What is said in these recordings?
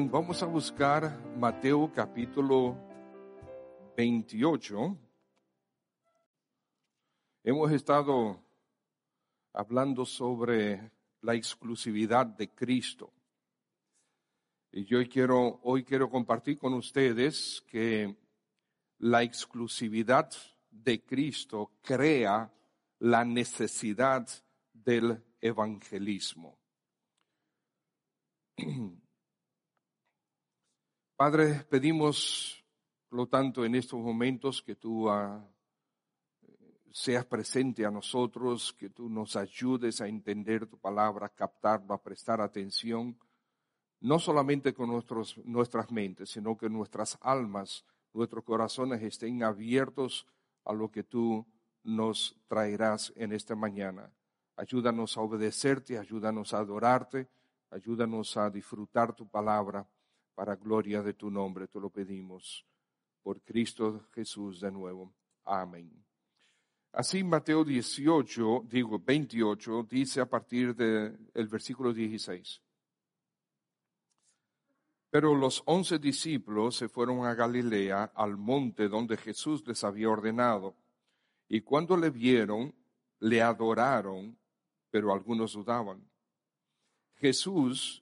Vamos a buscar Mateo capítulo 28. Hemos estado hablando sobre la exclusividad de Cristo. Y yo quiero, hoy quiero compartir con ustedes que la exclusividad de Cristo crea la necesidad del evangelismo. Padre, pedimos, por lo tanto, en estos momentos que tú ah, seas presente a nosotros, que tú nos ayudes a entender tu palabra, a captarlo, a prestar atención, no solamente con nuestros, nuestras mentes, sino que nuestras almas, nuestros corazones estén abiertos a lo que tú nos traerás en esta mañana. Ayúdanos a obedecerte, ayúdanos a adorarte, ayúdanos a disfrutar tu palabra para gloria de tu nombre, te lo pedimos. Por Cristo Jesús de nuevo. Amén. Así Mateo 18, digo 28, dice a partir del versículo 16. Pero los once discípulos se fueron a Galilea, al monte donde Jesús les había ordenado. Y cuando le vieron, le adoraron, pero algunos dudaban. Jesús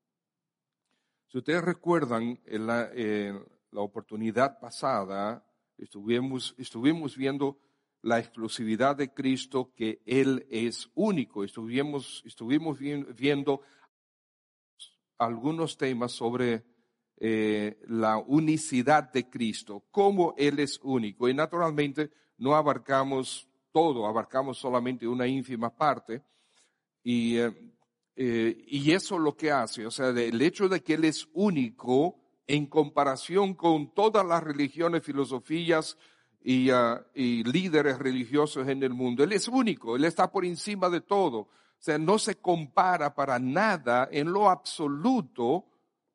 Si ustedes recuerdan, en la, oportunidad pasada estuvimos, viendo la exclusividad de Cristo, que Él es único. Estuvimos, estuvimos viendo algunos temas sobre eh, la unicidad de Cristo, cómo Él es único. Y naturalmente no abarcamos todo, abarcamos solamente una ínfima parte. Y eh, eh, y eso lo que hace, o sea, el hecho de que Él es único en comparación con todas las religiones, filosofías y, ah, y líderes religiosos en el mundo. Él es único, Él está por encima de todo. O sea, no se compara para nada en lo absoluto,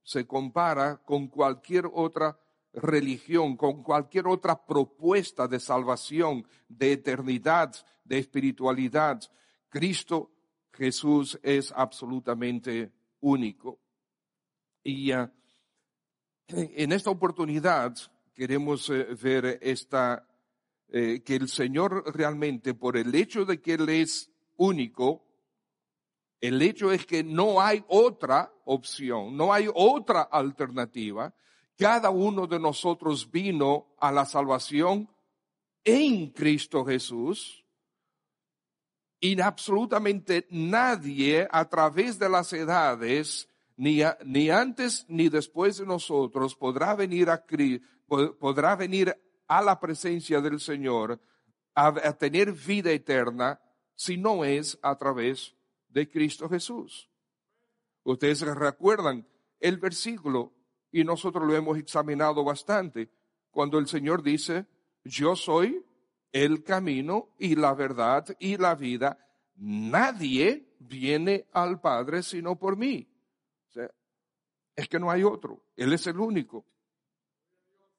se compara con cualquier otra religión, con cualquier otra propuesta de salvación, de eternidad, de espiritualidad. Cristo Jesús es absolutamente único. Y ah, en esta oportunidad queremos eh, ver esta, eh, que el Señor realmente, por el hecho de que Él es único, el hecho es que no hay otra opción, no hay otra alternativa. Cada uno de nosotros vino a la salvación en Cristo Jesús y absolutamente nadie a través de las edades, ni, ni antes ni después de nosotros, podrá venir a, podrá venir a la presencia del Señor a, a tener vida eterna si no es a través de Cristo Jesús. Ustedes recuerdan el versículo y nosotros lo hemos examinado bastante cuando el Señor dice, yo soy el camino y la verdad y la vida. Nadie viene al Padre sino por mí. es que no hay otro. Él es el único.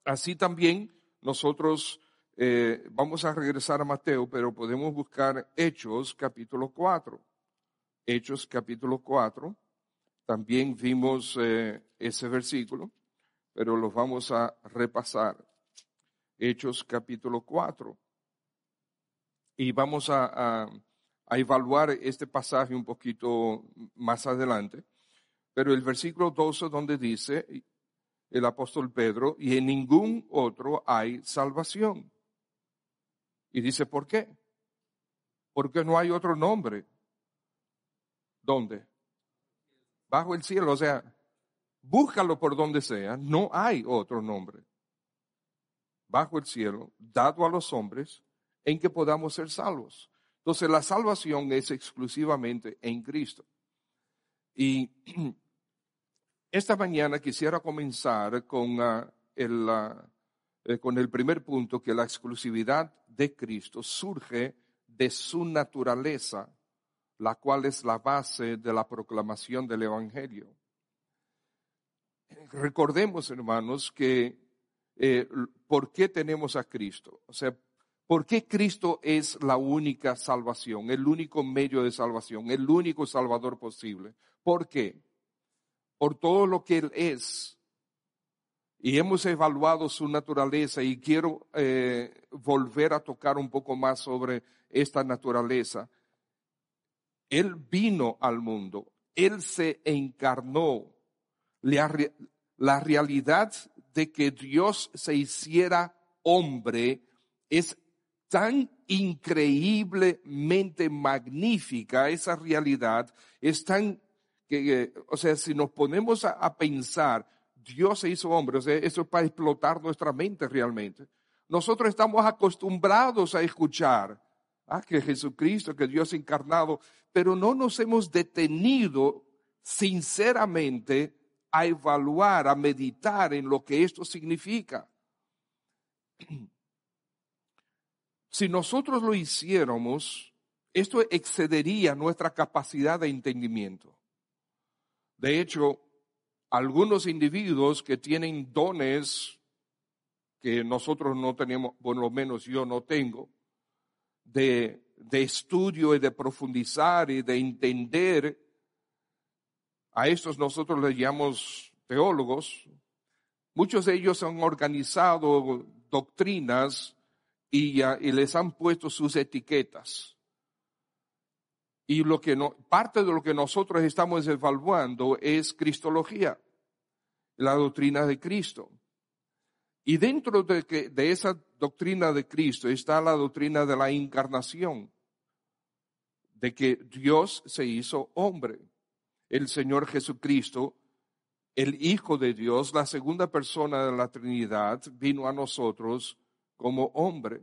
Así también nosotros eh, vamos a regresar a Mateo, pero podemos buscar Hechos capítulo 4. Hechos capítulo 4. También vimos eh, ese versículo, pero los vamos a repasar. Hechos capítulo 4. Y vamos a, a evaluar este pasaje un poquito más adelante. Pero el versículo 12 donde dice el apóstol Pedro, y en ningún otro hay salvación. Y dice, ¿por qué? Porque no hay otro nombre. ¿Dónde? Bajo el cielo. O sea, búscalo por donde sea, no hay otro nombre. Bajo el cielo, dado a los hombres, en que podamos ser salvos. Entonces, la salvación es exclusivamente en Cristo. Y esta mañana quisiera comenzar con, ah, el, ah, eh, con el primer punto, que la exclusividad de Cristo surge de su naturaleza, la cual es la base de la proclamación del Evangelio. Recordemos, hermanos, que eh, ¿por qué tenemos a Cristo? O sea, ¿por qué Cristo es la única salvación, el único medio de salvación, el único salvador posible? ¿Por qué? Por todo lo que Él es. Y hemos evaluado su naturaleza y quiero eh, volver a tocar un poco más sobre esta naturaleza. Él vino al mundo, Él se encarnó. La, realidad de que Dios se hiciera hombre es tan increíblemente magnífica, esa realidad es tan, que, o sea, si nos ponemos a, pensar, Dios se hizo hombre, o sea, eso es para explotar nuestra mente realmente. Nosotros estamos acostumbrados a escuchar ah, que Jesucristo, que Dios encarnado, pero no nos hemos detenido sinceramente a evaluar, a meditar en lo que esto significa. Si nosotros lo hiciéramos, esto excedería nuestra capacidad de entendimiento. De hecho, algunos individuos que tienen dones que nosotros no tenemos, por lo menos yo no tengo, de, de estudio y de profundizar y de entender, a estos nosotros les llamamos teólogos, muchos de ellos han organizado doctrinas y, y les han puesto sus etiquetas. Y lo que no, parte de lo que nosotros estamos evaluando es Cristología, la doctrina de Cristo. Y dentro de, que, de esa doctrina de Cristo está la doctrina de la encarnación, de que Dios se hizo hombre. El Señor Jesucristo, el Hijo de Dios, la segunda persona de la Trinidad, vino a nosotros como hombre.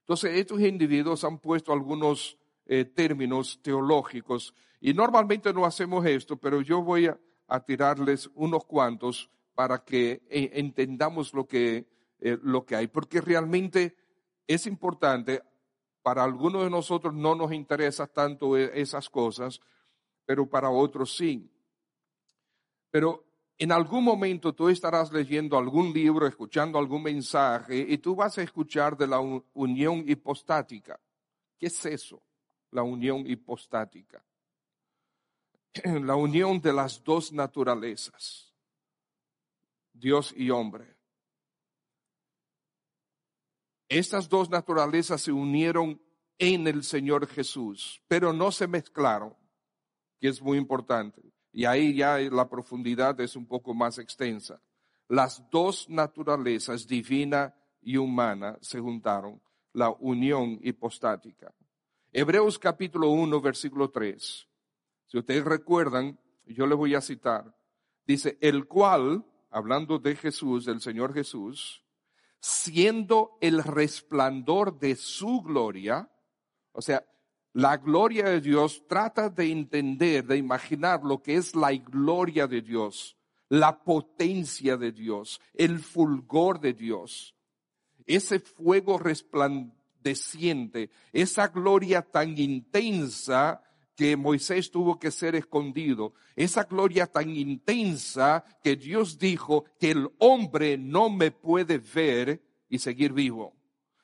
Entonces, estos individuos han puesto algunos eh, términos teológicos y normalmente no hacemos esto, pero yo voy a, tirarles unos cuantos para que eh, entendamos lo que, eh, lo que hay, porque realmente es importante, para algunos de nosotros no nos interesa tanto esas cosas, pero para otros sí. Pero en algún momento tú estarás leyendo algún libro, escuchando algún mensaje, y tú vas a escuchar de la unión hipostática. ¿Qué es eso? La unión hipostática. La unión de las dos naturalezas. Dios y hombre. Estas dos naturalezas se unieron en el Señor Jesús, pero no se mezclaron, que es muy importante. Y ahí ya la profundidad es un poco más extensa. Las dos naturalezas, divina y humana, se juntaron, la unión hipostática. Hebreos capítulo 1, versículo 3. Si ustedes recuerdan, yo les voy a citar. Dice, el cual, hablando de Jesús, del Señor Jesús, siendo el resplandor de su gloria, o sea, la gloria de Dios trata de entender, de imaginar lo que es la gloria de Dios, la potencia de Dios, el fulgor de Dios, ese fuego resplandeciente, esa gloria tan intensa que Moisés tuvo que ser escondido, esa gloria tan intensa que Dios dijo que el hombre no me puede ver y seguir vivo.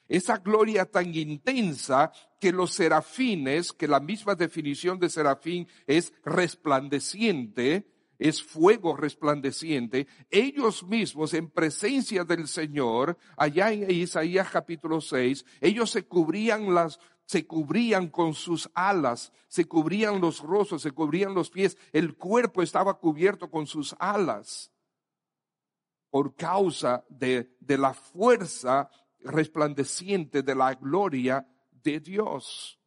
Esa gloria tan intensa que los serafines, que la misma definición de serafín es resplandeciente, es fuego resplandeciente, ellos mismos en presencia del Señor, allá en Isaías capítulo 6, ellos se cubrían las, se cubrían con sus alas, se cubrían los rostros, se cubrían los pies, el cuerpo estaba cubierto con sus alas por causa de, de la fuerza resplandeciente de la gloria de Dios.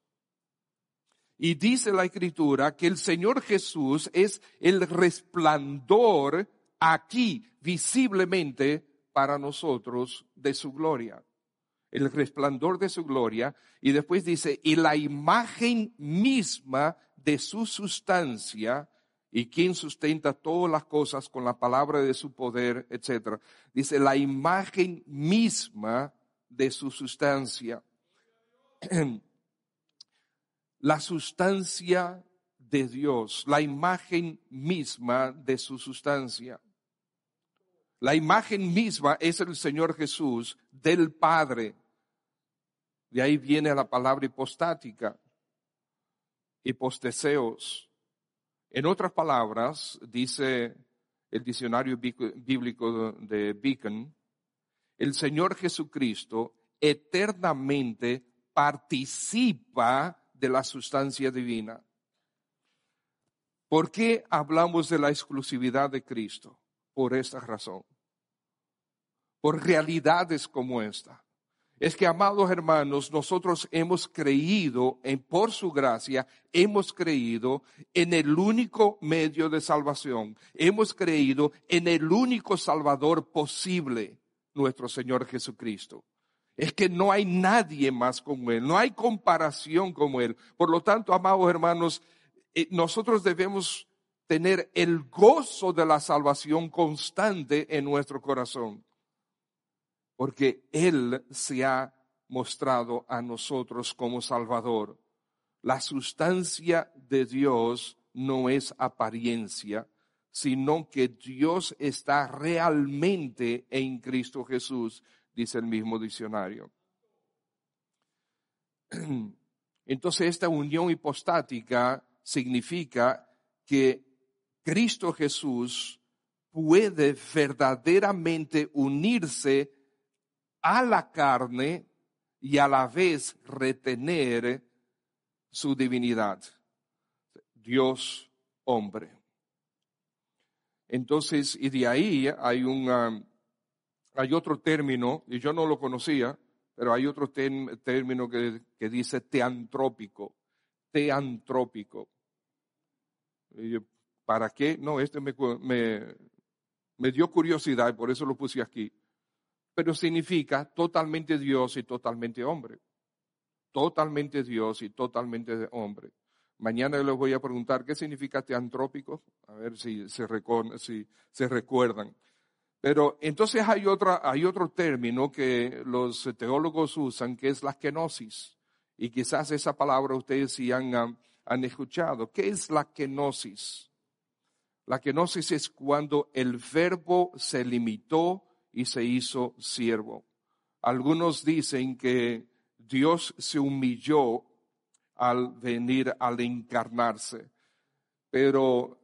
Y dice la escritura que el Señor Jesús es el resplandor aquí visiblemente para nosotros de su gloria. El resplandor de su gloria. Y después dice, y la imagen misma de su sustancia, y quien sustenta todas las cosas con la palabra de su poder, etc. Dice, la imagen misma de su sustancia. la sustancia de Dios, la imagen misma de su sustancia. La imagen misma es el Señor Jesús del Padre. De ahí viene la palabra hipostática, hiposteseos. En otras palabras, dice el diccionario bíblico de Beacon, el Señor Jesucristo eternamente participa de la sustancia divina. ¿Por qué hablamos de la exclusividad de Cristo? Por esta razón. Por realidades como esta. Es que, amados hermanos, nosotros hemos creído en, por su gracia, hemos creído en el único medio de salvación. Hemos creído en el único Salvador posible, nuestro Señor Jesucristo es que no hay nadie más como Él, no hay comparación como Él. Por lo tanto, amados hermanos, eh, nosotros debemos tener el gozo de la salvación constante en nuestro corazón, porque Él se ha mostrado a nosotros como Salvador. La sustancia de Dios no es apariencia, sino que Dios está realmente en Cristo Jesús dice el mismo diccionario. Entonces esta unión hipostática significa que Cristo Jesús puede verdaderamente unirse a la carne y a la vez retener su divinidad. Dios hombre. Entonces, y de ahí hay un, hay otro término, y yo no lo conocía, pero hay otro término que, dice teantrópico, teantrópico. ¿Para qué? No, este me, me dio curiosidad y por eso lo puse aquí. Pero significa totalmente Dios y totalmente hombre. Totalmente Dios y totalmente hombre. Mañana les voy a preguntar qué significa teantrópico, a ver si se, recuerdan. Pero entonces hay, otra, hay otro término que los teólogos usan, que es la kenosis. Y quizás esa palabra ustedes sí han, han escuchado. ¿Qué es la kenosis? La kenosis es cuando el verbo se limitó y se hizo siervo. Algunos dicen que Dios se humilló al venir, al encarnarse. Pero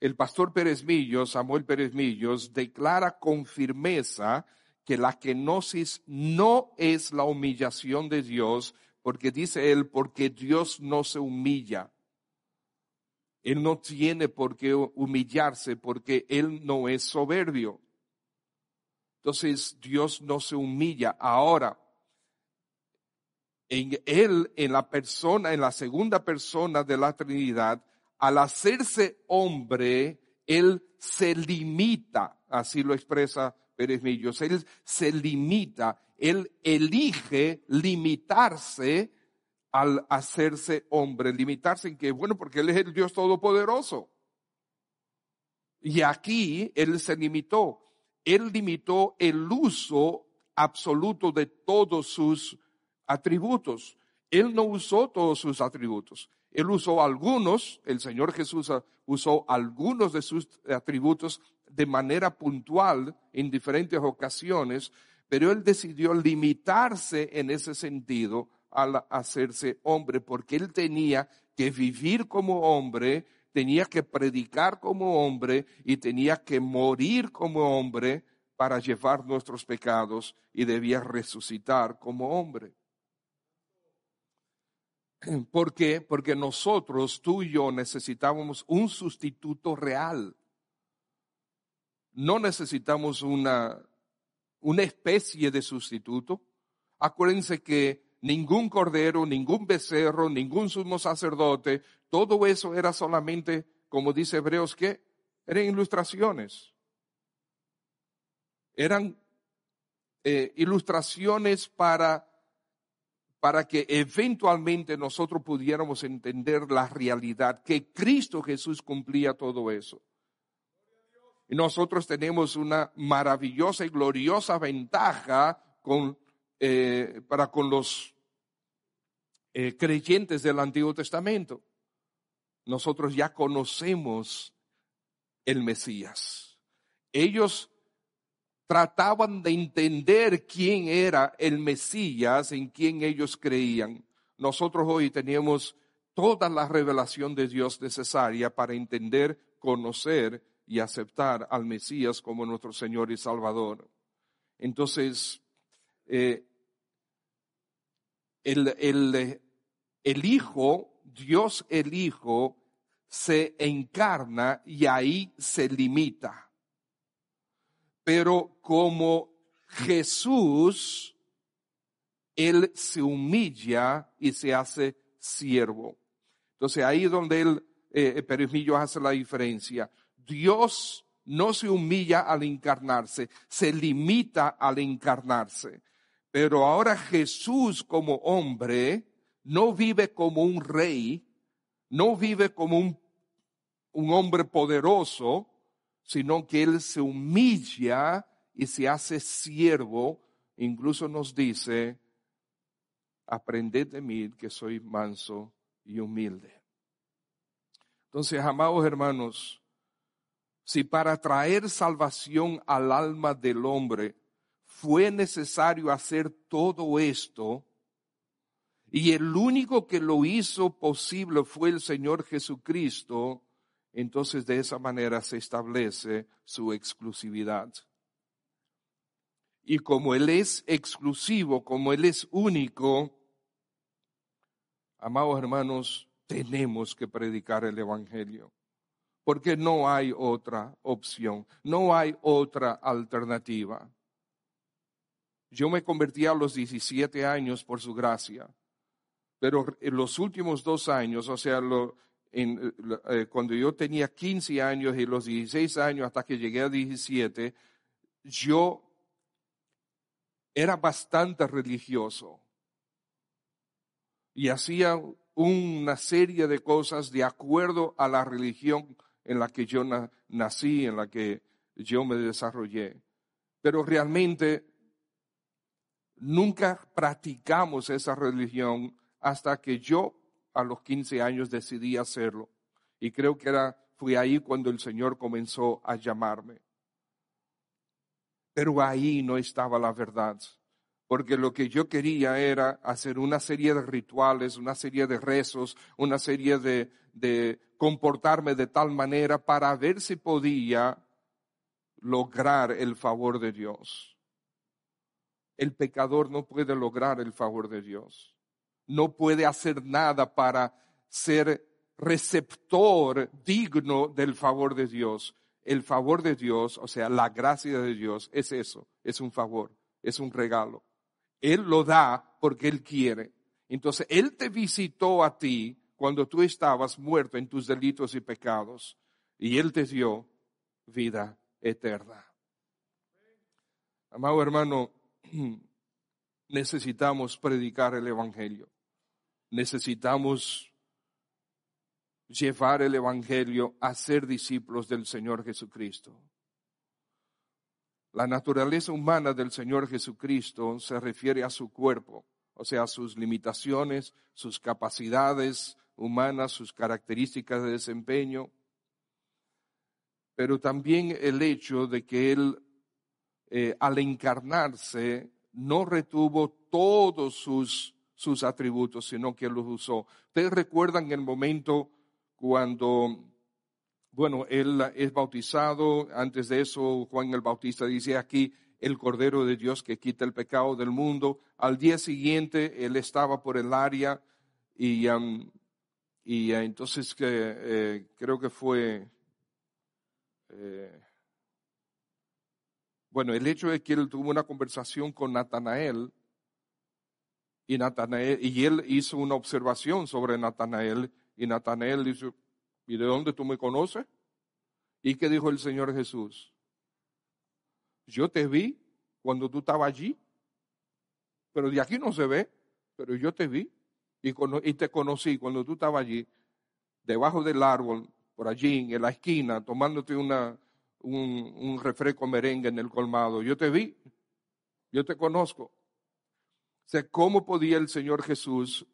el pastor Pérez Millos, Samuel Pérez Millos, declara con firmeza que la kenosis no es la humillación de Dios, porque dice él, porque Dios no se humilla. Él no tiene por qué humillarse porque Él no es soberbio. Entonces Dios no se humilla. Ahora, en Él, en la persona, en la segunda persona de la Trinidad, al hacerse hombre, él se limita, así lo expresa Pérez Millos, él se limita, él elige limitarse al hacerse hombre, limitarse en que, bueno, porque él es el Dios Todopoderoso. Y aquí él se limitó, él limitó el uso absoluto de todos sus atributos. Él no usó todos sus atributos. Él usó algunos, el Señor Jesús usó algunos de sus atributos de manera puntual en diferentes ocasiones, pero él decidió limitarse en ese sentido al hacerse hombre, porque él tenía que vivir como hombre, tenía que predicar como hombre y tenía que morir como hombre para llevar nuestros pecados y debía resucitar como hombre. ¿Por qué? Porque nosotros, tú y yo, necesitábamos un sustituto real. No necesitamos una, una especie de sustituto. Acuérdense que ningún cordero, ningún becerro, ningún sumo sacerdote, todo eso era solamente, como dice Hebreos, que eran ilustraciones. Eran eh, ilustraciones para, para que eventualmente nosotros pudiéramos entender la realidad, que Cristo Jesús cumplía todo eso. Y nosotros tenemos una maravillosa y gloriosa ventaja con, eh, para con los eh, creyentes del Antiguo Testamento. Nosotros ya conocemos el Mesías. Ellos trataban de entender quién era el Mesías en quien ellos creían. Nosotros hoy tenemos toda la revelación de Dios necesaria para entender, conocer y aceptar al Mesías como nuestro Señor y Salvador. Entonces, eh, el, el, el Hijo, Dios el Hijo, se encarna y ahí se limita. Pero como Jesús, Él se humilla y se hace siervo. Entonces ahí donde Él, eh, Perimillo hace la diferencia. Dios no se humilla al encarnarse, se limita al encarnarse. Pero ahora Jesús como hombre no vive como un rey, no vive como un, un hombre poderoso, sino que Él se humilla y se hace siervo. Incluso nos dice, aprended de mí que soy manso y humilde. Entonces, amados hermanos, si para traer salvación al alma del hombre fue necesario hacer todo esto, y el único que lo hizo posible fue el Señor Jesucristo, entonces de esa manera se establece su exclusividad. Y como Él es exclusivo, como Él es único, amados hermanos, tenemos que predicar el Evangelio porque no hay otra opción, no hay otra alternativa. Yo me convertí a los 17 años por su gracia, pero en los últimos dos años, o sea, eh, cuando yo tenía 15 años y los 16 años hasta que llegué a 17, yo era bastante religioso y hacía una serie de cosas de acuerdo a la religión en la que yo nací, en la que yo me desarrollé. Pero realmente nunca practicamos esa religión hasta que yo a los 15 años decidí hacerlo. Y creo que era, fue ahí cuando el Señor comenzó a llamarme. Pero ahí no estaba la verdad porque lo que yo quería era hacer una serie de rituales, una serie de rezos, una serie de, comportarme de tal manera para ver si podía lograr el favor de Dios. El pecador no puede lograr el favor de Dios. No puede hacer nada para ser receptor digno del favor de Dios. El favor de Dios, o sea, la gracia de Dios, es eso, es un favor, es un regalo. Él lo da porque Él quiere. Entonces, Él te visitó a ti cuando tú estabas muerto en tus delitos y pecados y Él te dio vida eterna. Amado hermano, necesitamos predicar el Evangelio. Necesitamos llevar el Evangelio a ser discípulos del Señor Jesucristo. La naturaleza humana del Señor Jesucristo se refiere a su cuerpo, o sea, sus limitaciones, sus capacidades humanas, sus características de desempeño, pero también el hecho de que Él, eh, al encarnarse, no retuvo todos sus, sus atributos, sino que los usó. Ustedes recuerdan el momento cuando bueno, él es bautizado. Antes de eso, Juan el Bautista dice aquí, el Cordero de Dios que quita el pecado del mundo. Al día siguiente, él estaba por el área y, y eh, entonces eh, creo que fue, eh, bueno, el hecho de que él tuvo una conversación con Natanael y, Natanael, y él hizo una observación sobre Natanael y Natanael dice, ¿y de dónde tú me conoces? ¿Y qué dijo el Señor Jesús? Yo te vi cuando tú estabas allí, pero de aquí no se ve, pero yo te vi y, te conocí cuando tú estabas allí, debajo del árbol, por allí, en la esquina, tomándote una, un, un refresco merengue en el colmado. Yo te vi, yo te conozco. ¿Cómo podía el Señor Jesús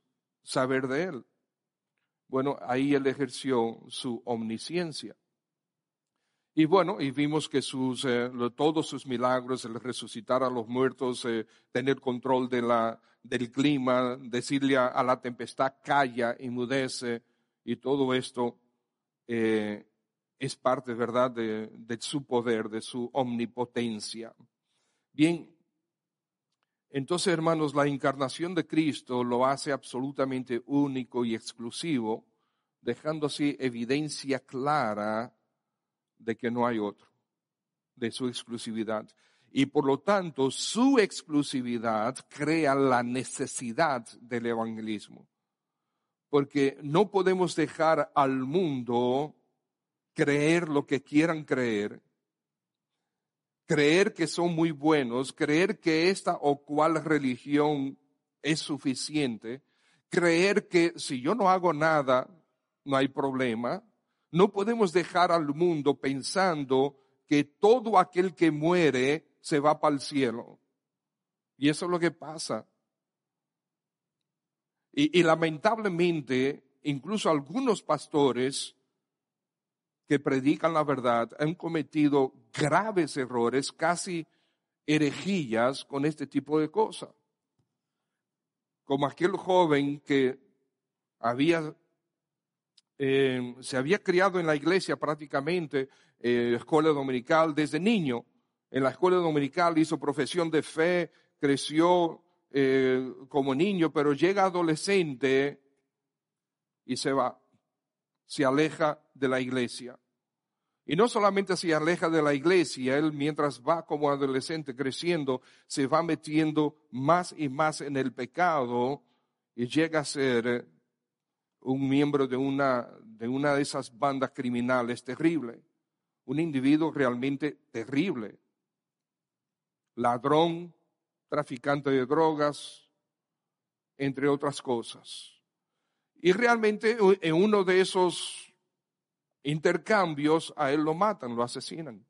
saber de él? Bueno, ahí él ejerció su omnisciencia. Y bueno, y vimos que sus, eh, todos sus milagros, el resucitar a los muertos, eh, tener control de la, del clima, decirle a, la tempestad calla, mudece, y todo esto eh, es parte, ¿verdad?, de su poder, de su omnipotencia. Bien, entonces, hermanos, la encarnación de Cristo lo hace absolutamente único y exclusivo, dejando así evidencia clara de que no hay otro, de su exclusividad. Y por lo tanto, su exclusividad crea la necesidad del evangelismo. Porque no podemos dejar al mundo creer lo que quieran creer, creer que son muy buenos, creer que esta o cual religión es suficiente, creer que si yo no hago nada, no hay problema. No podemos dejar al mundo pensando que todo aquel que muere se va para el cielo. Y eso es lo que pasa. Y, y lamentablemente, incluso algunos pastores que predican la verdad han cometido graves errores, casi herejías con este tipo de cosas. Como aquel joven que había, eh, se había criado en la iglesia prácticamente, eh, escuela dominical desde niño. En la escuela dominical hizo profesión de fe, creció eh, como niño, pero llega adolescente y se va se aleja de la iglesia. Y no solamente se aleja de la iglesia, él mientras va como adolescente creciendo, se va metiendo más y más en el pecado y llega a ser un miembro de una de, una de esas bandas criminales terrible. Un individuo realmente terrible. Ladrón, traficante de drogas, entre otras cosas. Y realmente en uno de esos intercambios a él lo matan, lo asesinan.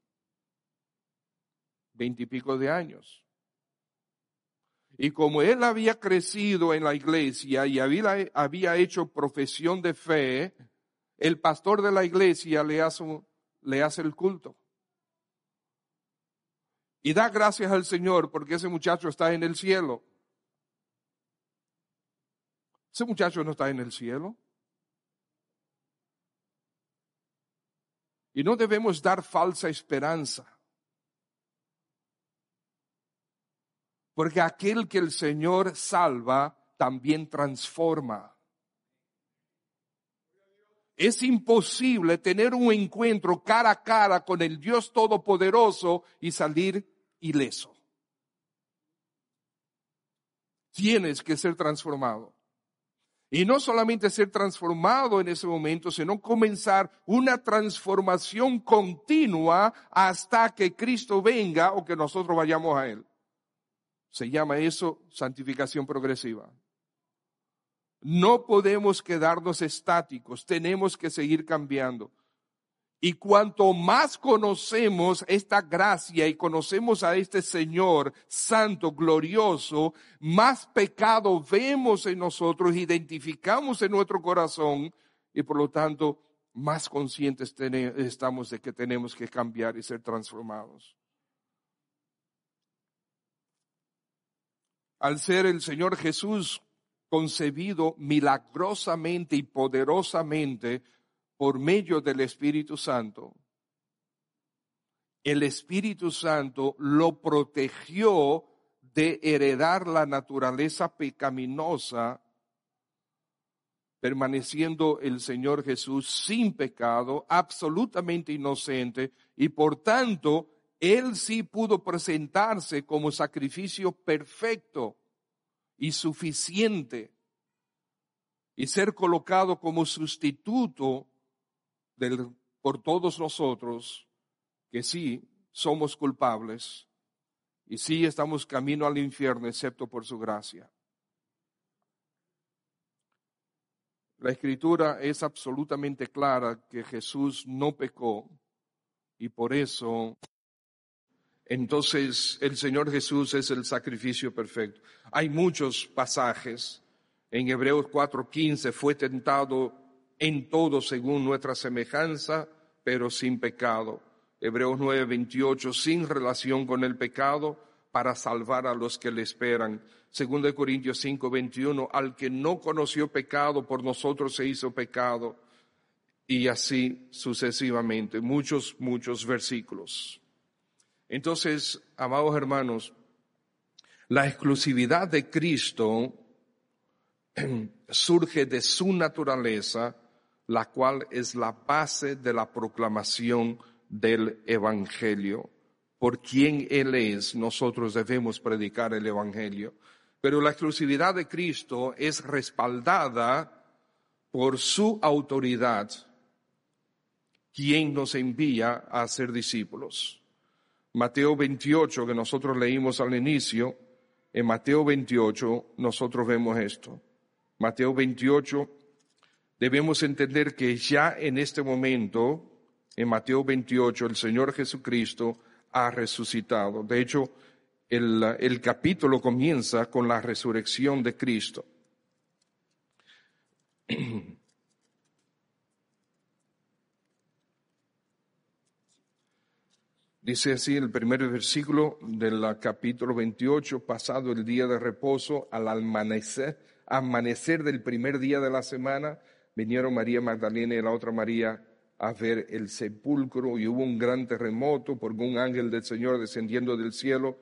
Veintipico de años. Y como él había crecido en la iglesia y había, había, hecho profesión de fe, el pastor de la iglesia le hace, le hace el culto. Y da gracias al Señor porque ese muchacho está en el cielo. Ese muchacho no está en el cielo. Y no debemos dar falsa esperanza. Porque aquel que el Señor salva también transforma. Es imposible tener un encuentro cara a cara con el Dios Todopoderoso y salir ileso. Tienes que ser transformado. Y no solamente ser transformado en ese momento, sino comenzar una transformación continua hasta que Cristo venga o que nosotros vayamos a Él. Se llama eso santificación progresiva. No podemos quedarnos estáticos, tenemos que seguir cambiando. Y cuanto más conocemos esta gracia y conocemos a este Señor santo, glorioso, más pecado vemos en nosotros, identificamos en nuestro corazón y por lo tanto más conscientes estamos de que tenemos que cambiar y ser transformados. Al ser el Señor Jesús concebido milagrosamente y poderosamente por medio del Espíritu Santo, el Espíritu Santo lo protegió de heredar la naturaleza pecaminosa, permaneciendo el Señor Jesús sin pecado, absolutamente inocente, y por tanto, Él sí pudo presentarse como sacrificio perfecto y suficiente y ser colocado como sustituto del, por todos nosotros que sí somos culpables y sí estamos camino al infierno excepto por su gracia. La escritura es absolutamente clara que Jesús no pecó y por eso entonces el Señor Jesús es el sacrificio perfecto. Hay muchos pasajes. En Hebreos 4:15 fue tentado en todo según nuestra semejanza, pero sin pecado. Hebreos 9:28, sin relación con el pecado, para salvar a los que le esperan. Segundo de Corintios 5:21, al que no conoció pecado, por nosotros se hizo pecado. Y así sucesivamente, muchos, muchos versículos. Entonces, amados hermanos, la exclusividad de Cristo surge de su naturaleza, la cual es la base de la proclamación del Evangelio. Por quien Él es, nosotros debemos predicar el Evangelio. Pero la exclusividad de Cristo es respaldada por su autoridad, quien nos envía a ser discípulos. Mateo 28, que nosotros leímos al inicio, en Mateo 28 nosotros vemos esto. Mateo 28, debemos entender que ya en este momento en Mateo 28, el Señor Jesucristo ha resucitado. De hecho, el, capítulo comienza con la resurrección de Cristo. Dice así el primer versículo del capítulo 28, pasado el día de reposo, al amanecer, amanecer del primer día de la semana, vinieron María Magdalena y la otra María a ver el sepulcro y hubo un gran terremoto porque un ángel del Señor descendiendo del cielo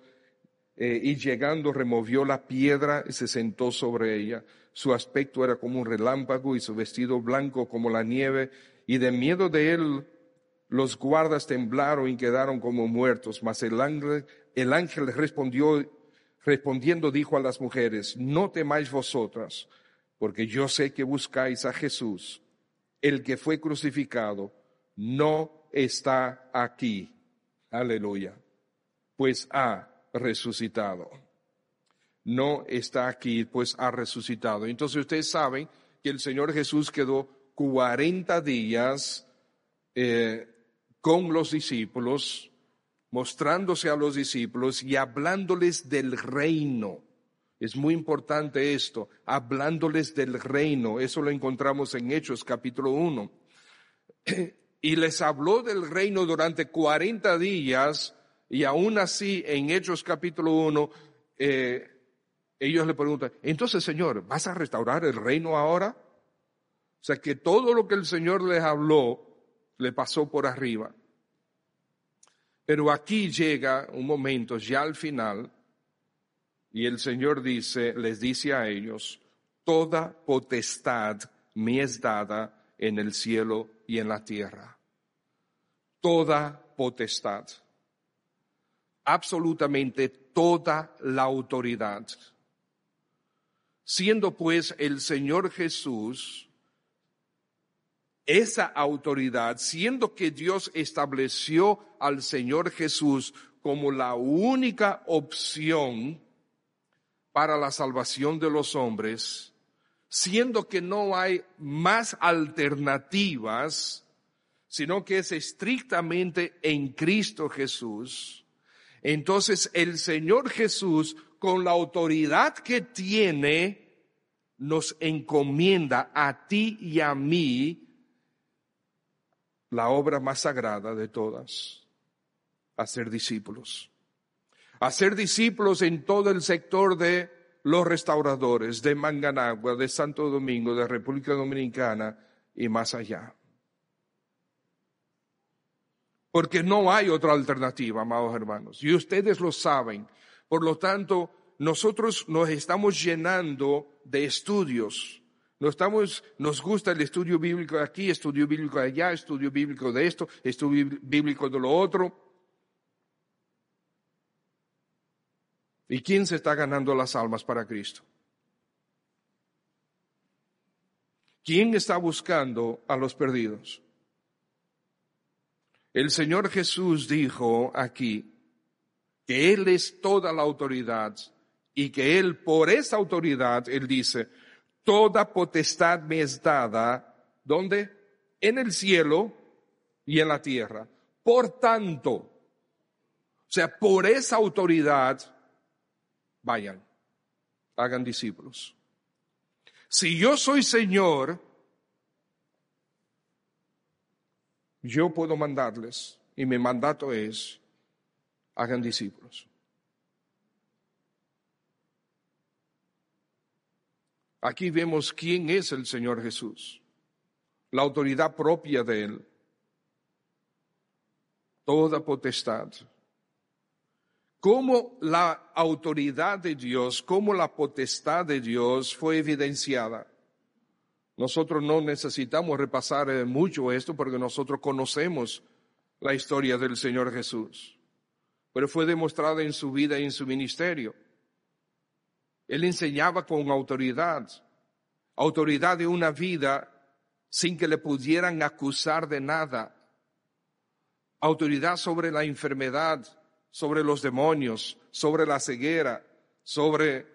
eh, y llegando removió la piedra y se sentó sobre ella. Su aspecto era como un relámpago y su vestido blanco como la nieve y de miedo de él los guardas temblaron y quedaron como muertos. Mas el ángel, el ángel respondió, respondiendo dijo a las mujeres, no temáis vosotras, porque yo sé que buscáis a Jesús el que fue crucificado no está aquí. Aleluya. Pues ha resucitado. No está aquí, pues ha resucitado. Entonces ustedes saben que el Señor Jesús quedó 40 días eh, con los discípulos, mostrándose a los discípulos y hablándoles del reino. Es muy importante esto, hablándoles del reino. Eso lo encontramos en Hechos capítulo 1. Y les habló del reino durante 40 días y aún así en Hechos capítulo 1 eh, ellos le preguntan, entonces Señor, ¿vas a restaurar el reino ahora? O sea que todo lo que el Señor les habló le pasó por arriba. Pero aquí llega un momento, ya al final, y el Señor dice, les dice a ellos, toda potestad me es dada en el cielo y en la tierra. Toda potestad. Absolutamente toda la autoridad. Siendo pues el Señor Jesús esa autoridad, siendo que Dios estableció al Señor Jesús como la única opción para la salvación de los hombres, siendo que no hay más alternativas, sino que es estrictamente en Cristo Jesús, entonces el Señor Jesús, con la autoridad que tiene, nos encomienda a ti y a mí la obra más sagrada de todas, hacer discípulos hacer discípulos en todo el sector de los restauradores, de Manganagua, de Santo Domingo, de República Dominicana y más allá. porque no hay otra alternativa, amados hermanos, y ustedes lo saben. Por lo tanto, nosotros nos estamos llenando de estudios. No estamos, nos gusta el estudio bíblico de aquí, estudio bíblico de allá, estudio bíblico de esto, estudio bíblico de lo otro. ¿Y quién se está ganando las almas para Cristo? ¿Quién está buscando a los perdidos? El Señor Jesús dijo aquí que Él es toda la autoridad y que Él, por esa autoridad, Él dice, toda potestad me es dada, ¿dónde? En el cielo y en la tierra. Por tanto, o sea, por esa autoridad, vayan, hagan discípulos. Si yo soy Señor, yo puedo mandarles y mi mandato es, hagan discípulos. Aquí vemos quién es el Señor Jesús, la autoridad propia de Él, toda potestad. Cómo la autoridad de Dios, cómo la potestad de Dios fue evidenciada. Nosotros no necesitamos repasar eh, mucho esto porque nosotros conocemos la historia del Señor Jesús, pero fue demostrada en su vida y en su ministerio. Él enseñaba con autoridad, autoridad de una vida sin que le pudieran acusar de nada, autoridad sobre la enfermedad, sobre los demonios, sobre la ceguera, sobre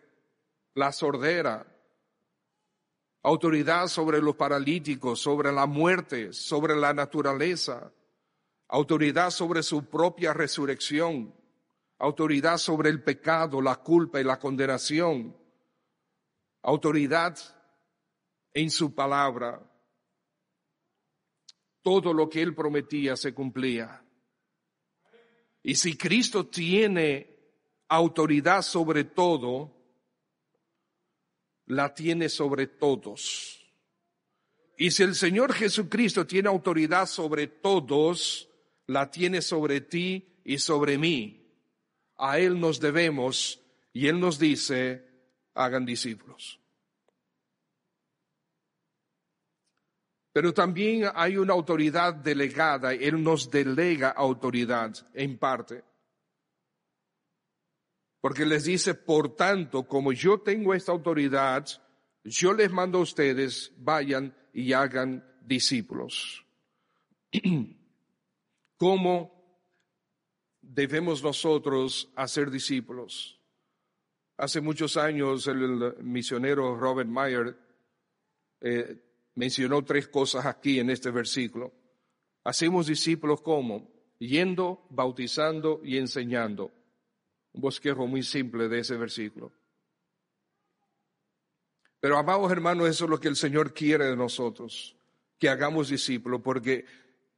la sordera, autoridad sobre los paralíticos, sobre la muerte, sobre la naturaleza, autoridad sobre su propia resurrección, autoridad sobre el pecado, la culpa y la condenación, autoridad en su palabra. Todo lo que él prometía se cumplía. Y si Cristo tiene autoridad sobre todo, la tiene sobre todos. Y si el Señor Jesucristo tiene autoridad sobre todos, la tiene sobre ti y sobre mí a Él nos debemos y Él nos dice, hagan discípulos. Pero también hay una autoridad delegada, Él nos delega autoridad en parte. Porque les dice, por tanto, como yo tengo esta autoridad, yo les mando a ustedes, vayan y hagan discípulos. ¿Cómo debemos nosotros hacer discípulos. Hace muchos años el misionero Robert Meyer eh, mencionó tres cosas aquí en este versículo. Hacemos discípulos como yendo, bautizando y enseñando. Un bosquejo muy simple de ese versículo. Pero amados hermanos, eso es lo que el Señor quiere de nosotros, que hagamos discípulos, porque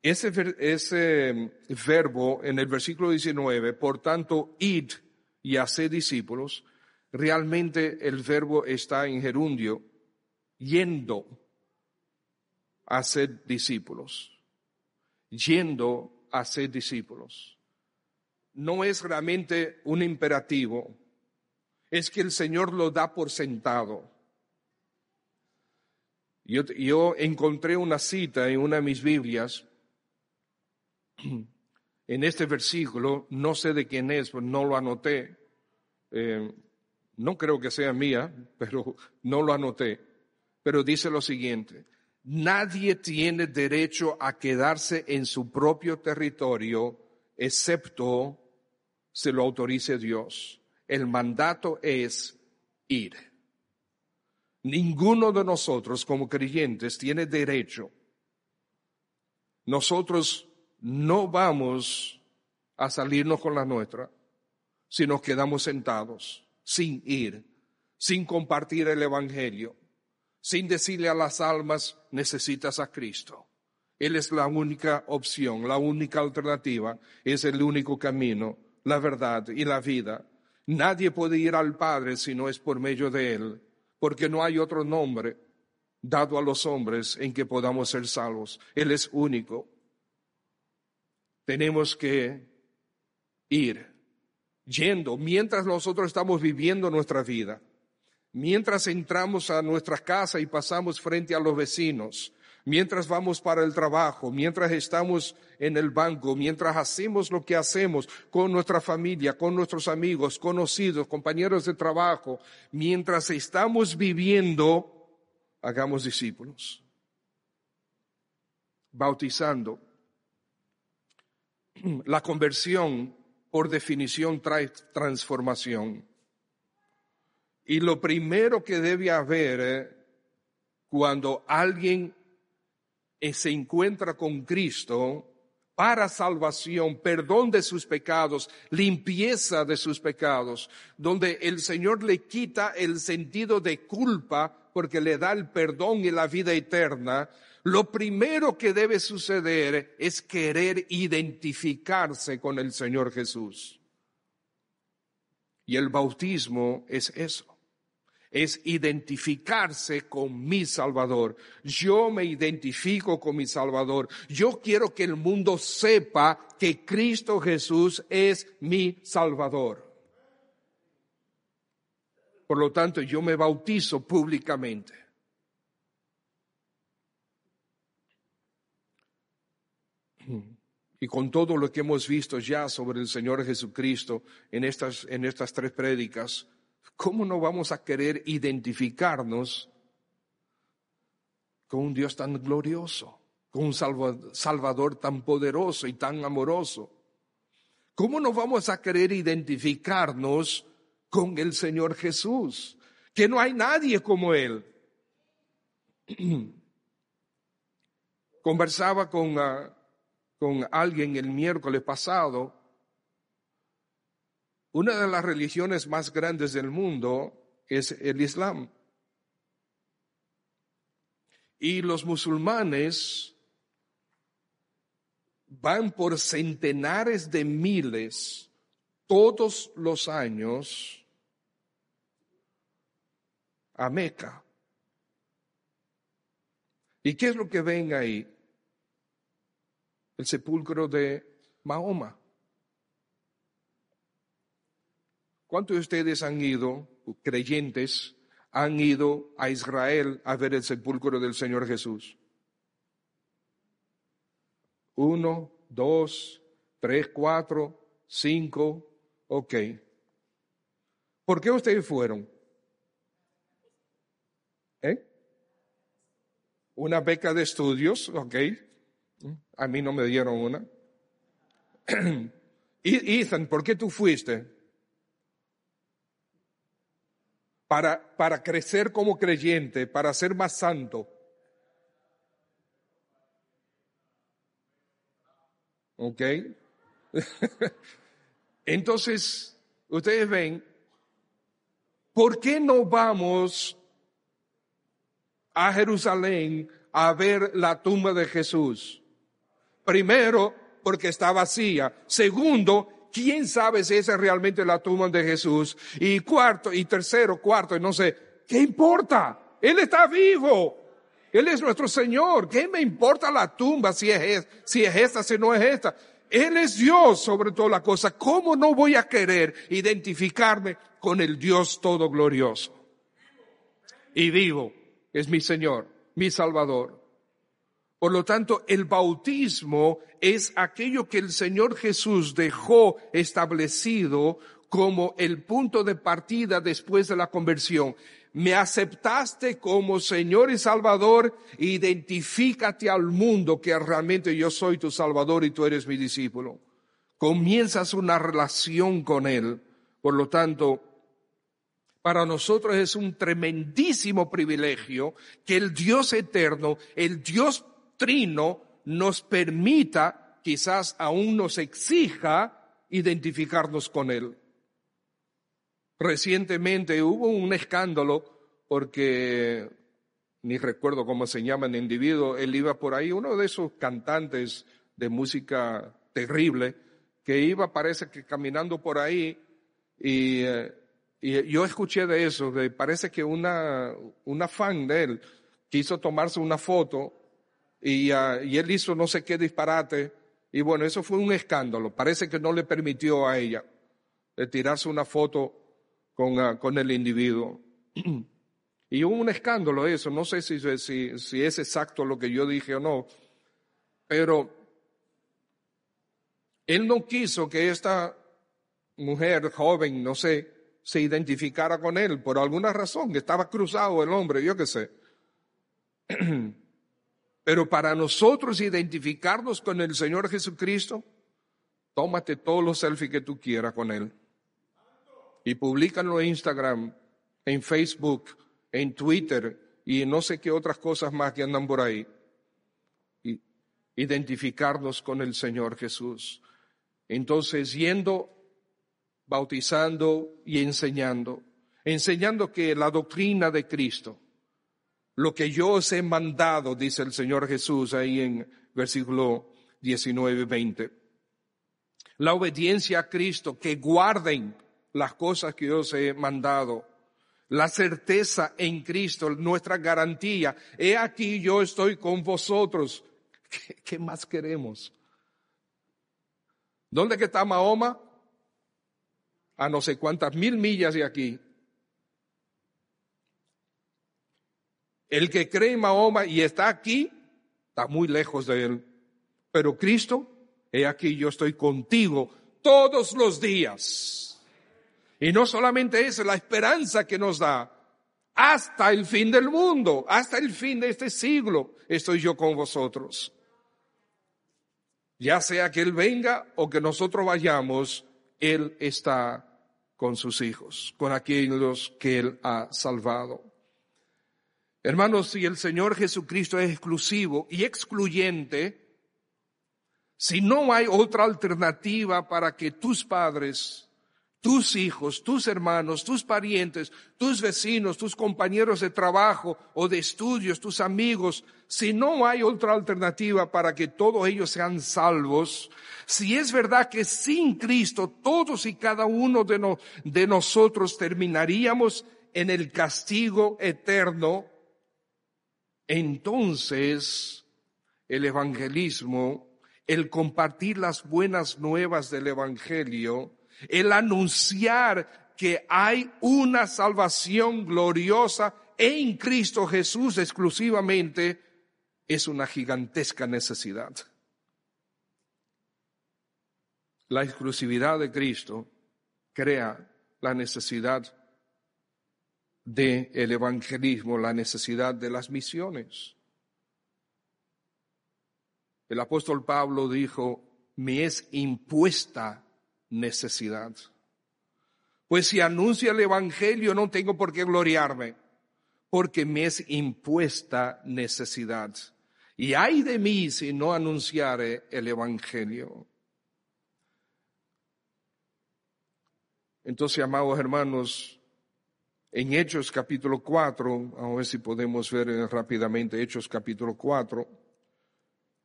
ese, ese verbo en el versículo 19, por tanto, id y hacer discípulos, realmente el verbo está en gerundio, yendo a ser discípulos, yendo a ser discípulos. No es realmente un imperativo, es que el Señor lo da por sentado. Yo, yo encontré una cita en una de mis Biblias en este versículo, no sé de quién es, no lo anoté. Eh, no creo que sea mía, pero no lo anoté. Pero dice lo siguiente, nadie tiene derecho a quedarse en su propio territorio excepto se lo autorice Dios. El mandato es ir. Ninguno de nosotros como creyentes tiene derecho. Nosotros no vamos a salirnos con la nuestra si nos quedamos sentados, sin ir, sin compartir el Evangelio, sin decirle a las almas, necesitas a Cristo. Él es la única opción, la única alternativa, es el único camino, la verdad y la vida. Nadie puede ir al Padre si no es por medio de Él, porque no hay otro nombre dado a los hombres en que podamos ser salvos. Él es único. tenemos que ir yendo mientras nosotros estamos viviendo nuestra vida, mientras entramos a nuestra casa y pasamos frente a los vecinos, mientras vamos para el trabajo, mientras estamos en el banco, mientras hacemos lo que hacemos con nuestra familia, con nuestros amigos, conocidos, compañeros de trabajo, mientras estamos viviendo, hagamos discípulos, bautizando. La conversión, por definición, trae transformación. Y lo primero que debe haber eh, cuando alguien se encuentra con Cristo para salvación, perdón de sus pecados, limpieza de sus pecados, donde el Señor le quita el sentido de culpa porque le da el perdón y la vida eterna, lo primero que debe suceder es querer identificarse con el Señor Jesús. Y el bautismo es eso es identificarse con mi Salvador. Yo me identifico con mi Salvador. Yo quiero que el mundo sepa que Cristo Jesús es mi Salvador. Por lo tanto, yo me bautizo públicamente. Y con todo lo que hemos visto ya sobre el Señor Jesucristo en estas, en estas tres prédicas, ¿cómo no vamos a querer identificarnos con un Dios tan glorioso, con un Salvador tan poderoso y tan amoroso? ¿Cómo no vamos a querer identificarnos con el Señor Jesús? Que no hay nadie como Él. Conversaba con, ah, con alguien el miércoles pasado una de las religiones más grandes del mundo es el Islam. Y los musulmanes van por centenares de miles todos los años a Meca. ¿Y qué es lo que ven ahí? El sepulcro de Mahoma. ¿Cuántos de ustedes han ido, creyentes, han ido a Israel a ver el sepulcro del Señor Jesús? Uno, dos, tres, cuatro, cinco, ok. ¿Por qué ustedes fueron? ¿Eh? Una beca de estudios, ok. A mí no me dieron una. Ethan, ¿por qué tú fuiste? Para, para crecer como creyente, para ser más santo. ¿Ok? Entonces, ustedes ven, ¿por qué no vamos a Jerusalén a ver la tumba de Jesús? Primero, porque está vacía. Segundo, quién sabe si esa es realmente la tumba de Jesús. Y cuarto, y tercero, cuarto, y no sé, ¿qué importa? Él está vivo. Él es nuestro Señor. ¿Qué me importa la tumba si es, si es esta, si no es esta? Él es Dios sobre toda la cosa. ¿Cómo no voy a querer identificarme con el Dios todo glorioso? Y vivo es mi Señor, mi Salvador. Por lo tanto, el bautismo es aquello que el Señor Jesús dejó establecido como el punto de partida después de la conversión. Me aceptaste como Señor y Salvador, identifícate al mundo que realmente yo soy tu Salvador y tú eres mi discípulo. Comienzas una relación con Él. Por lo tanto, para nosotros es un tremendísimo privilegio que el Dios eterno, el Dios trino nos permita, quizás aún nos exija identificarnos con Él. Recientemente hubo un escándalo porque, ni recuerdo cómo se llama el individuo, él iba por ahí, uno de esos cantantes de música terrible, que iba, parece que caminando por ahí, y, eh, yo escuché de eso, de, parece que una, una fan de él quiso tomarse una foto y, y él hizo no sé qué disparate Y bueno, eso fue un escándalo. Parece que no le permitió a ella tirarse una foto con, ah, con el individuo. Y hubo un escándalo eso, no sé si, si, si es exacto lo que yo dije o no, pero él no quiso que esta mujer joven, no sé, se identificara con él por alguna razón, estaba cruzado el hombre, yo qué sé. Pero para nosotros identificarnos con el Señor Jesucristo, tómate todos los selfies que tú quieras con Él. Y públicalo en Instagram, en Facebook, en Twitter y no sé qué otras cosas más que andan por ahí. Identificarnos con el Señor Jesús. Entonces, yendo, bautizando y enseñando, enseñando que la doctrina de Cristo, lo que yo os he mandado, dice el Señor Jesús ahí en versículo 19, 20. La obediencia a Cristo, que guarden las cosas que yo os he mandado la certeza en Cristo, nuestra garantía. He aquí yo estoy con vosotros. ¿Qué, más queremos? ¿Dónde está Mahoma? A no sé cuántas mil millas de aquí. El que cree en Mahoma y está aquí, está muy lejos de él. Pero Cristo, he aquí yo estoy contigo todos los días y no solamente es la esperanza que nos da, hasta el fin del mundo, hasta el fin de este siglo, estoy yo con vosotros. Ya sea que Él venga o que nosotros vayamos, Él está con sus hijos, con aquellos que Él ha salvado. Hermanos, si el Señor Jesucristo es exclusivo y excluyente, si no hay otra alternativa para que tus padres tus hijos, tus hermanos, tus parientes, tus vecinos, tus compañeros de trabajo o de estudios, tus amigos, si no hay otra alternativa para que todos ellos sean salvos, si es verdad que sin Cristo todos y cada uno de, de nosotros terminaríamos en el castigo eterno, entonces el evangelismo, el compartir las buenas nuevas del evangelio, el anunciar que hay una salvación gloriosa en Cristo Jesús exclusivamente, es una gigantesca necesidad. La exclusividad de Cristo crea la necesidad del evangelismo, la necesidad de las misiones. El apóstol Pablo dijo, me es impuesta necesidad. Pues si anuncio el Evangelio no tengo por qué gloriarme, porque me es impuesta necesidad. Y hay de mí si no anunciare el Evangelio. Entonces, amados hermanos, en Hechos capítulo 4, a ver si podemos ver rápidamente Hechos capítulo 4,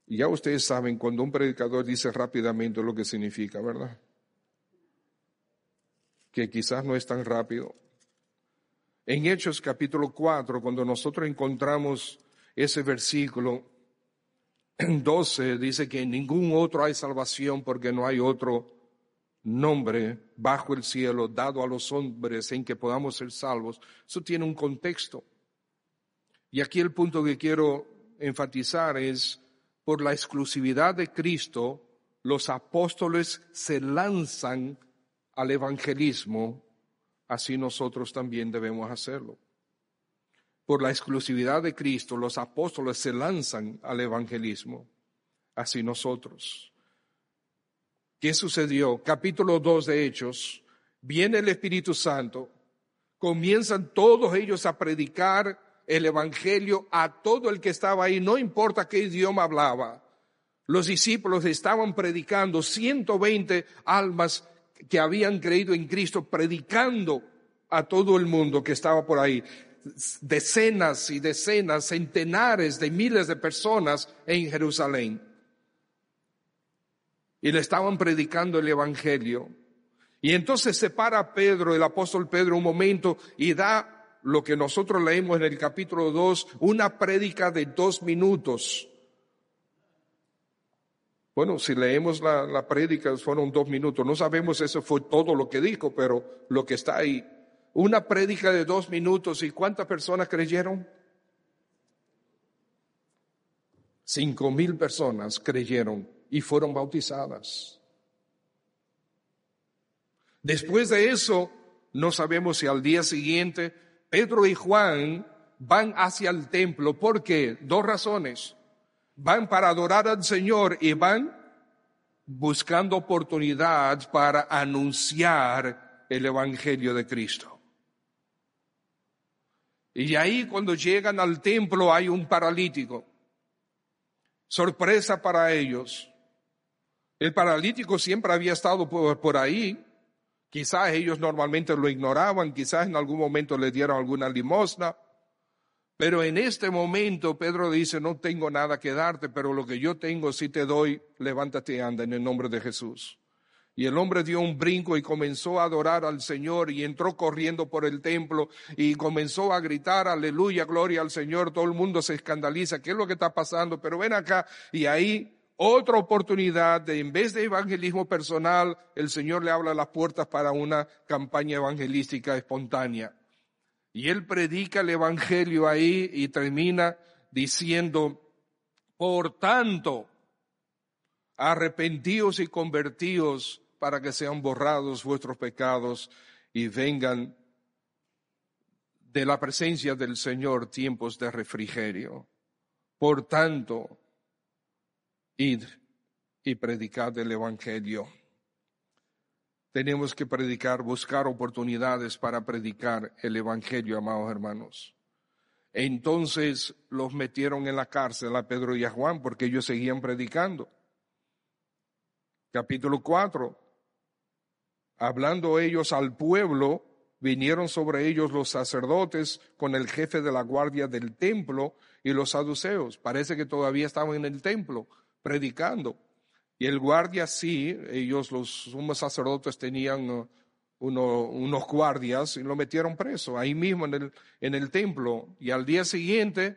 y ya ustedes saben, cuando un predicador dice rápidamente lo que significa, ¿verdad? que quizás no es tan rápido. En Hechos capítulo 4, cuando nosotros encontramos ese versículo 12, dice que en ningún otro hay salvación porque no hay otro nombre bajo el cielo dado a los hombres en que podamos ser salvos. Eso tiene un contexto. Y aquí el punto que quiero enfatizar es, por la exclusividad de Cristo, los apóstoles se lanzan al evangelismo, así nosotros también debemos hacerlo. Por la exclusividad de Cristo, los apóstoles se lanzan al evangelismo, así nosotros. ¿Qué sucedió? Capítulo 2 de Hechos, viene el Espíritu Santo, comienzan todos ellos a predicar el Evangelio a todo el que estaba ahí, no importa qué idioma hablaba. Los discípulos estaban predicando 120 almas que habían creído en Cristo, predicando a todo el mundo que estaba por ahí. Decenas y decenas, centenares de miles de personas en Jerusalén. Y le estaban predicando el Evangelio. Y entonces se para Pedro, el apóstol Pedro, un momento y da lo que nosotros leemos en el capítulo 2, una prédica de dos minutos Bueno, si leemos la, la prédica, fueron dos minutos. No sabemos eso fue todo lo que dijo, pero lo que está ahí. Una prédica de dos minutos. ¿Y cuántas personas creyeron? Cinco mil personas creyeron y fueron bautizadas. Después de eso, no sabemos si al día siguiente Pedro y Juan van hacia el templo. ¿Por qué? Dos razones. Van para adorar al Señor y van buscando oportunidad para anunciar el Evangelio de Cristo. Y ahí cuando llegan al templo hay un paralítico. Sorpresa para ellos. El paralítico siempre había estado por, ahí. Quizás ellos normalmente lo ignoraban, quizás en algún momento le dieron alguna limosna. Pero en este momento Pedro dice, no tengo nada que darte, pero lo que yo tengo sí te doy, levántate y anda en el nombre de Jesús. Y el hombre dio un brinco y comenzó a adorar al Señor y entró corriendo por el templo y comenzó a gritar, aleluya, gloria al Señor. Todo el mundo se escandaliza, ¿qué es lo que está pasando? Pero ven acá y ahí otra oportunidad de, en vez de evangelismo personal, el Señor le habla las puertas para una campaña evangelística espontánea. Y él predica el evangelio ahí y termina diciendo, por tanto, arrepentíos y convertíos para que sean borrados vuestros pecados y vengan de la presencia del Señor tiempos de refrigerio. Por tanto, id y predicad el Evangelio. Tenemos que predicar, buscar oportunidades para predicar el Evangelio, amados hermanos. Entonces los metieron en la cárcel a Pedro y a Juan porque ellos seguían predicando. Capítulo 4 hablando ellos al pueblo, vinieron sobre ellos los sacerdotes con el jefe de la guardia del templo y los saduceos. Parece que todavía estaban en el templo predicando. Y el guardia sí, ellos los sumos sacerdotes tenían uh, unos guardias y lo metieron preso ahí mismo en el, en el templo. Y al día siguiente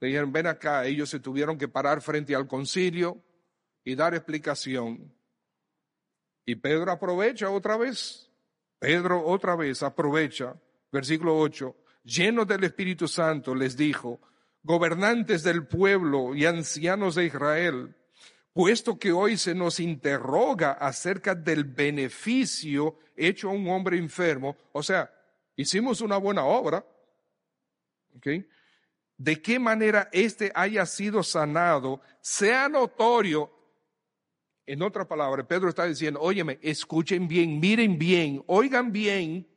le dijeron, ven acá, ellos se tuvieron que parar frente al concilio y dar explicación. Y Pedro aprovecha otra vez. Pedro otra vez aprovecha, versículo 8, lleno del Espíritu Santo, les dijo, gobernantes del pueblo y ancianos de Israel, puesto que hoy se nos interroga acerca del beneficio hecho a un hombre enfermo, o sea, hicimos una buena obra, De qué manera éste haya sido sanado, sea notorio. En otra palabra, Pedro está diciendo, óyeme, escuchen bien, miren bien, oigan bien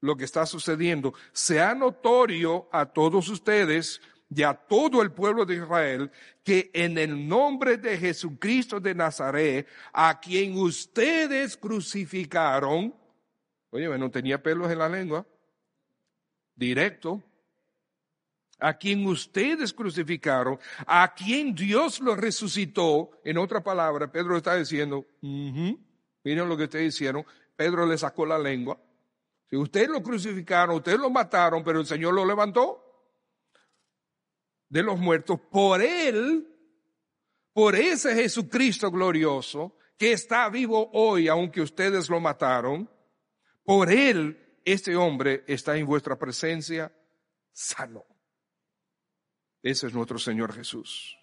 lo que está sucediendo. Sea notorio a todos ustedes y a todo el pueblo de Israel que en el nombre de Jesucristo de Nazaret, a quien ustedes crucificaron, óyeme, no tenía pelos en la lengua, directo, a quien ustedes crucificaron, a quien Dios lo resucitó. En otra palabra, Pedro está diciendo, miren lo que ustedes hicieron, Pedro le sacó la lengua. Si ustedes lo crucificaron, ustedes lo mataron, pero el Señor lo levantó de los muertos por Él, por ese Jesucristo glorioso que está vivo hoy, aunque ustedes lo mataron, por Él este hombre está en vuestra presencia sano. Ese es nuestro Señor Jesús.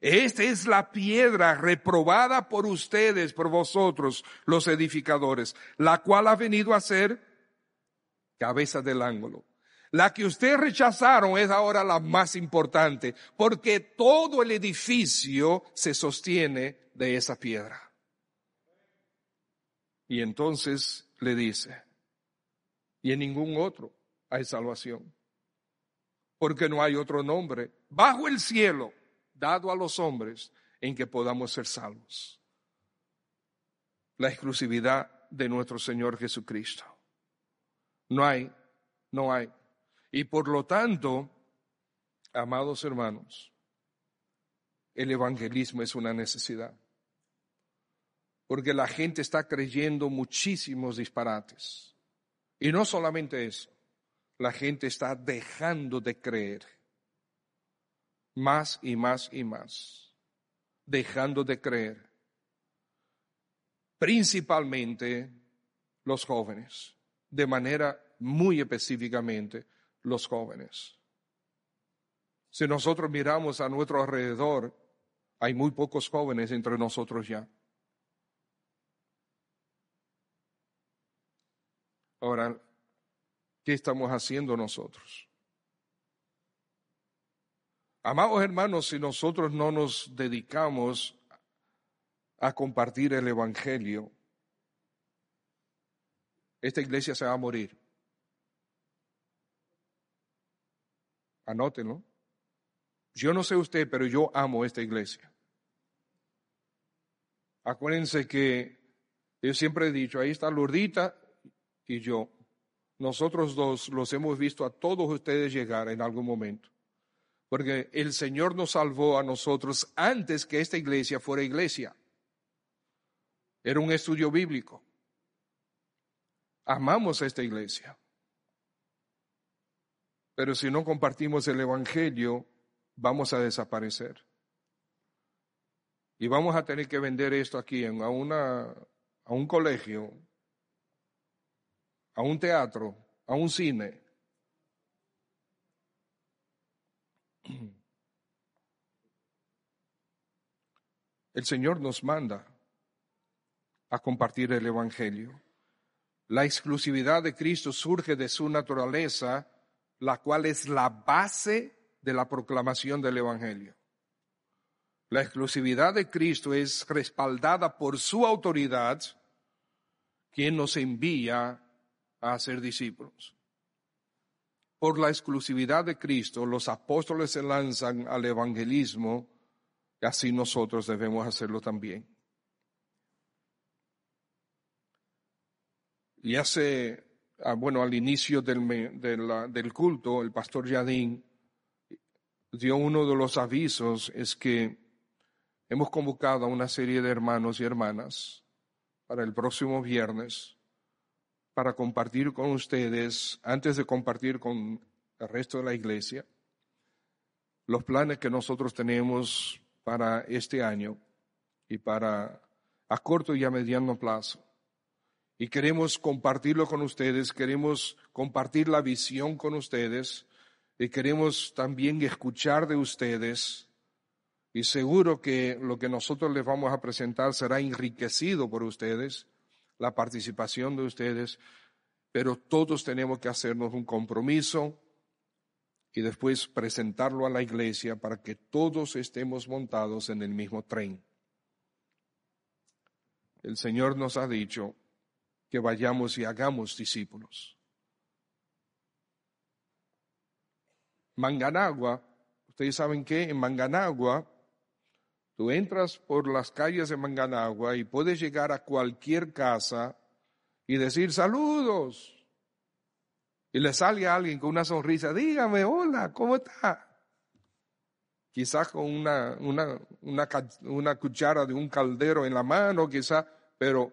Esta es la piedra reprobada por ustedes, por vosotros, los edificadores, la cual ha venido a ser cabeza del ángulo. La que ustedes rechazaron es ahora la más importante, porque todo el edificio se sostiene de esa piedra. Y entonces le dice, y en ningún otro hay salvación porque no hay otro nombre bajo el cielo dado a los hombres en que podamos ser salvos. La exclusividad de nuestro Señor Jesucristo. No hay, no hay. Y por lo tanto, amados hermanos, el evangelismo es una necesidad. Porque la gente está creyendo muchísimos disparates. Y no solamente eso la gente está dejando de creer más y más y más. dejando de creer, principalmente los jóvenes, de manera muy específicamente los jóvenes. Si nosotros miramos a nuestro alrededor, hay muy pocos jóvenes entre nosotros ya. Ahora, ¿qué estamos haciendo nosotros? Amados hermanos, si nosotros no nos dedicamos a compartir el Evangelio, esta iglesia se va a morir. Anótenlo. Yo no sé usted, pero yo amo esta iglesia. Acuérdense que yo siempre he dicho, ahí está Lurdita y yo. Nosotros dos los hemos visto a todos ustedes llegar en algún momento. Porque el Señor nos salvó a nosotros antes que esta iglesia fuera iglesia. Era un estudio bíblico. Amamos a esta iglesia. Pero si no compartimos el Evangelio, vamos a desaparecer. Y vamos a tener que vender esto aquí en, a, una, a un colegio, a un teatro, a un cine. El Señor nos manda a compartir el Evangelio. La exclusividad de Cristo surge de su naturaleza, la cual es la base de la proclamación del Evangelio. La exclusividad de Cristo es respaldada por su autoridad, quien nos envía a ser discípulos. Por la exclusividad de Cristo, los apóstoles se lanzan al evangelismo y así nosotros debemos hacerlo también. Y hace, bueno, al inicio del, del culto, el pastor Yadín dio uno de los avisos, es que hemos convocado a una serie de hermanos y hermanas para el próximo viernes para compartir con ustedes, antes de compartir con el resto de la iglesia, los planes que nosotros tenemos para este año y para a corto y a mediano plazo y queremos compartirlo con ustedes, queremos compartir la visión con ustedes y queremos también escuchar de ustedes. Y seguro que lo que nosotros les vamos a presentar será enriquecido por ustedes, la participación de ustedes, pero todos tenemos que hacernos un compromiso y después presentarlo a la iglesia para que todos estemos montados en el mismo tren. El Señor nos ha dicho, que vayamos y hagamos discípulos. Manganagua, ustedes saben que en Manganagua, tú entras por las calles de Manganagua y puedes llegar a cualquier casa y decir saludos. Y le sale a alguien con una sonrisa, dígame, hola, ¿cómo está? Quizás con una, una, una, una cuchara de un caldero en la mano, quizás, pero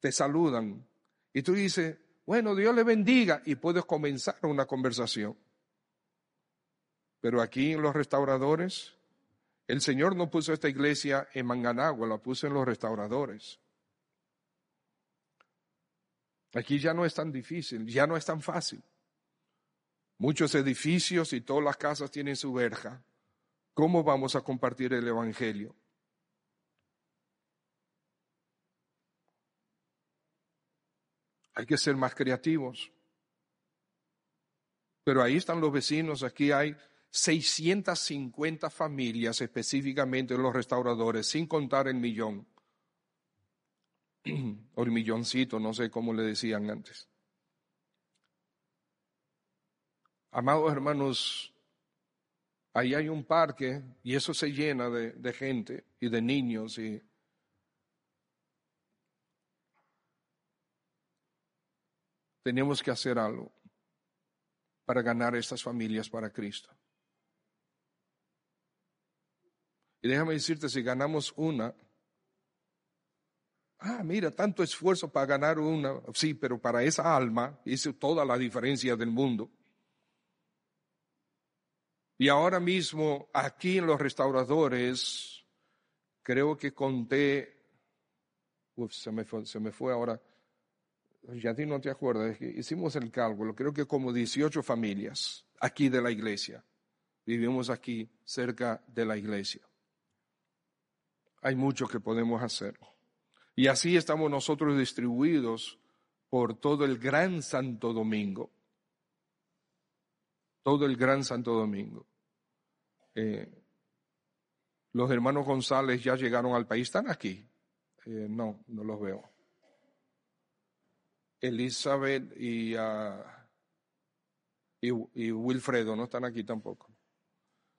te saludan y tú dices, bueno, Dios le bendiga y puedes comenzar una conversación. Pero aquí en los restauradores, el Señor no puso esta iglesia en Manganagua, la puso en los restauradores. Aquí ya no es tan difícil, ya no es tan fácil. Muchos edificios y todas las casas tienen su verja. ¿Cómo vamos a compartir el Evangelio? Hay que ser más creativos. Pero ahí están los vecinos, aquí hay 650 familias específicamente los restauradores, sin contar el millón. o el milloncito, no sé cómo le decían antes. Amados hermanos, ahí hay un parque y eso se llena de, de gente y de niños y tenemos que hacer algo para ganar estas familias para Cristo. Y déjame decirte, si ganamos una, ah, mira, tanto esfuerzo para ganar una, sí, pero para esa alma hizo toda la diferencia del mundo. Y ahora mismo aquí en los restauradores creo que conté, uf, se me fue, se me fue ahora, ya ti no te acuerdas, hicimos el cálculo, creo que como 18 familias aquí de la iglesia, vivimos aquí cerca de la iglesia. Hay mucho que podemos hacer. Y así estamos nosotros distribuidos por todo el Gran Santo Domingo. Todo el Gran Santo Domingo. Eh, los hermanos González ya llegaron al país, están aquí. Eh, no, no los veo. Elizabeth y, ah, y, Wilfredo no están aquí tampoco.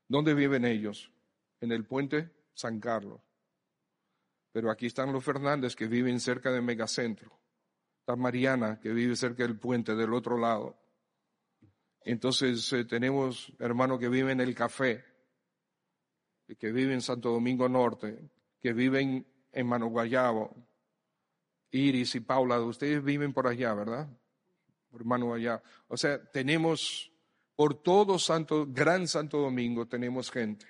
¿Dónde viven ellos? En el puente San Carlos. Pero aquí están los Fernández que viven cerca del megacentro. Está Mariana que vive cerca del puente del otro lado. Entonces eh, tenemos hermanos que viven en el café, que viven en Santo Domingo Norte, que viven en Mano Guayabo, Iris y Paula, ustedes viven por allá, ¿verdad? Hermano allá. O sea, tenemos por todo Santo, Gran Santo Domingo tenemos gente.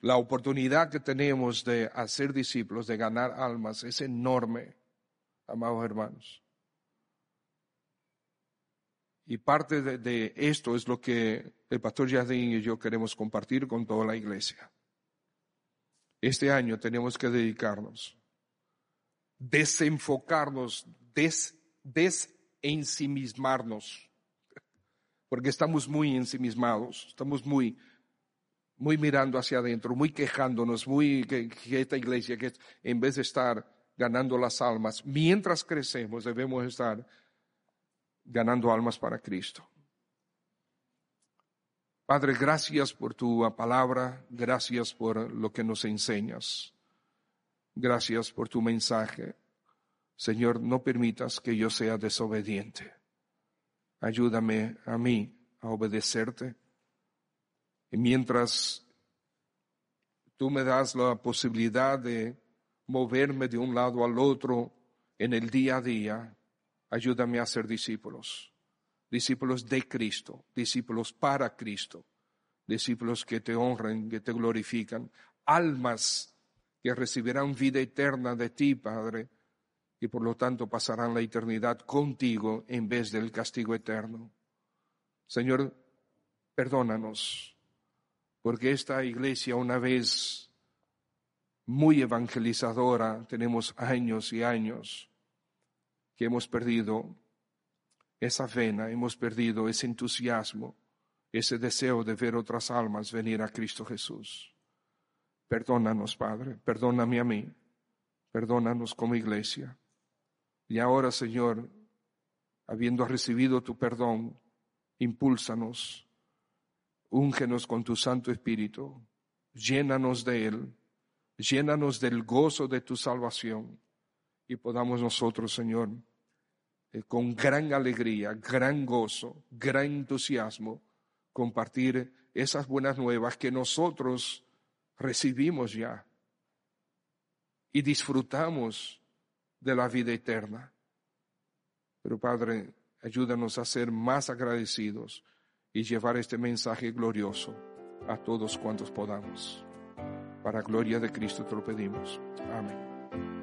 La oportunidad que tenemos de hacer discípulos, de ganar almas, es enorme, amados hermanos. Y parte de, esto es lo que el pastor Jardín y yo queremos compartir con toda la iglesia. Este año tenemos que dedicarnos desenfocarnos, des, desensimismarnos, porque estamos muy ensimismados, estamos muy, muy mirando hacia adentro, muy quejándonos, muy que, esta iglesia, que en vez de estar ganando las almas, mientras crecemos debemos estar ganando almas para Cristo. Padre, gracias por tu palabra, gracias por lo que nos enseñas. Gracias por tu mensaje. Señor, no permitas que yo sea desobediente. Ayúdame a mí a obedecerte. Y mientras tú me das la posibilidad de moverme de un lado al otro en el día a día, ayúdame a ser discípulos. Discípulos de Cristo, discípulos para Cristo, discípulos que te honren, que te glorifican, almas que recibirán vida eterna de ti, Padre, y por lo tanto pasarán la eternidad contigo en vez del castigo eterno. Señor, perdónanos, porque esta iglesia una vez muy evangelizadora, tenemos años y años que hemos perdido esa vena, hemos perdido ese entusiasmo, ese deseo de ver otras almas venir a Cristo Jesús. Perdónanos, Padre, perdóname a mí, perdónanos como iglesia. Y ahora, Señor, habiendo recibido tu perdón, impúlsanos, úngenos con tu Santo Espíritu, llénanos de Él, llénanos del gozo de tu salvación y podamos nosotros, Señor, eh, con gran alegría, gran gozo, gran entusiasmo, compartir esas buenas nuevas que nosotros recibimos ya y disfrutamos de la vida eterna. Pero Padre, ayúdanos a ser más agradecidos y llevar este mensaje glorioso a todos cuantos podamos. Para gloria de Cristo te lo pedimos. Amén.